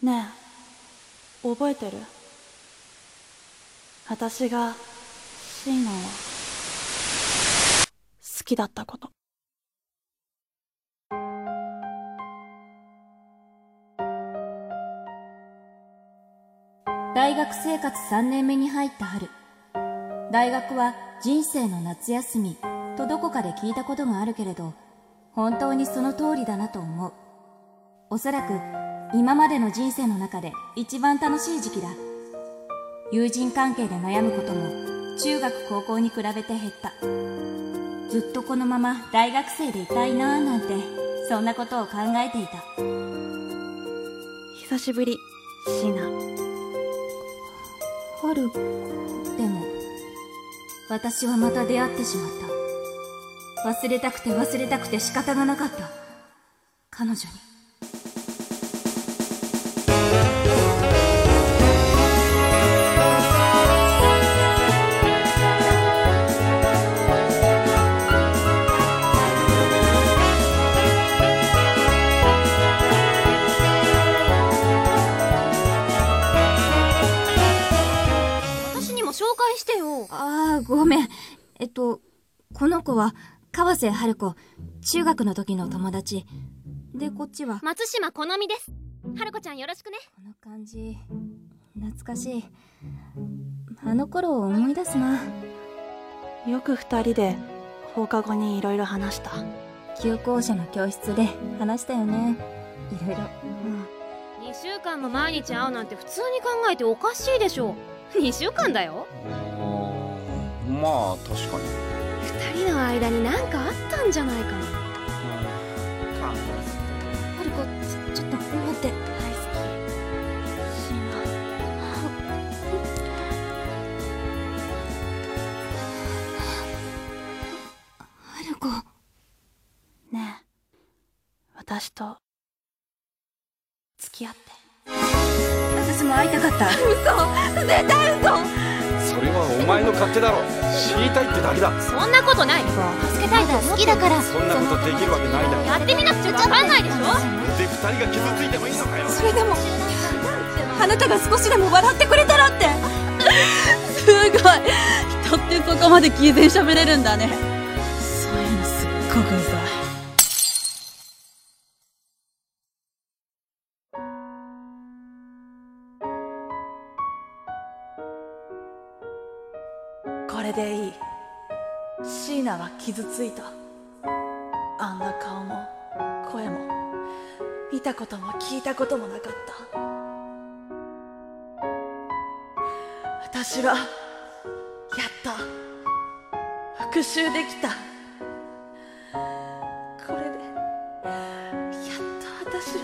ねえ覚えてる？私がシーナを。好きだったこと。大学生活3年目に入った春。大学は人生の夏休みとどこかで聞いたことがあるけれど本当にその通りだなと思う。おそらく今までの人生の中で一番楽しい時期だ。友人関係で悩むことも中学高校に比べて減った。ずっとこのまま大学生でいたいなぁなんてそんなことを考えていた。久しぶりシーナ。春子でも私はまた出会ってしまった。忘れたくて忘れたくて仕方がなかった。彼女に介してよ。ああごめん。えっとこの子は川瀬春子中学の時の友達。でこっちは？松島好みです。春子ちゃんよろしくね。この感じ。懐かしい。あの頃を思い出すな。よく二人で放課後にいろいろ話した。旧校舎の教室で話したよね。いろいろ。2週間も毎日会うなんて普通に考えておかしいでしょ。2週間だよ。まあ確かに。2人の間に何かあったんじゃないかな。春子ちょちょっと待って。大好きシー春子ナねえ私と付き合って私も会いたかった。それはお前の勝手だろ。知りたいってだけだ。そんなことない。助けたいと思ってるから。そんなことできるわけないだろ。やってみなくちゃわかんないでしょ。で二人が傷ついてもいいのかよ。それでもあなたが少しでも笑ってくれたらって。すごい。人ってそこまで毅然喋れるんだね。そういうのすっごくうざいれでいい。椎名は傷ついた。あんな顔も声も。見たことも聞いたこともなかった。私はやった復讐できた。これでやっと私は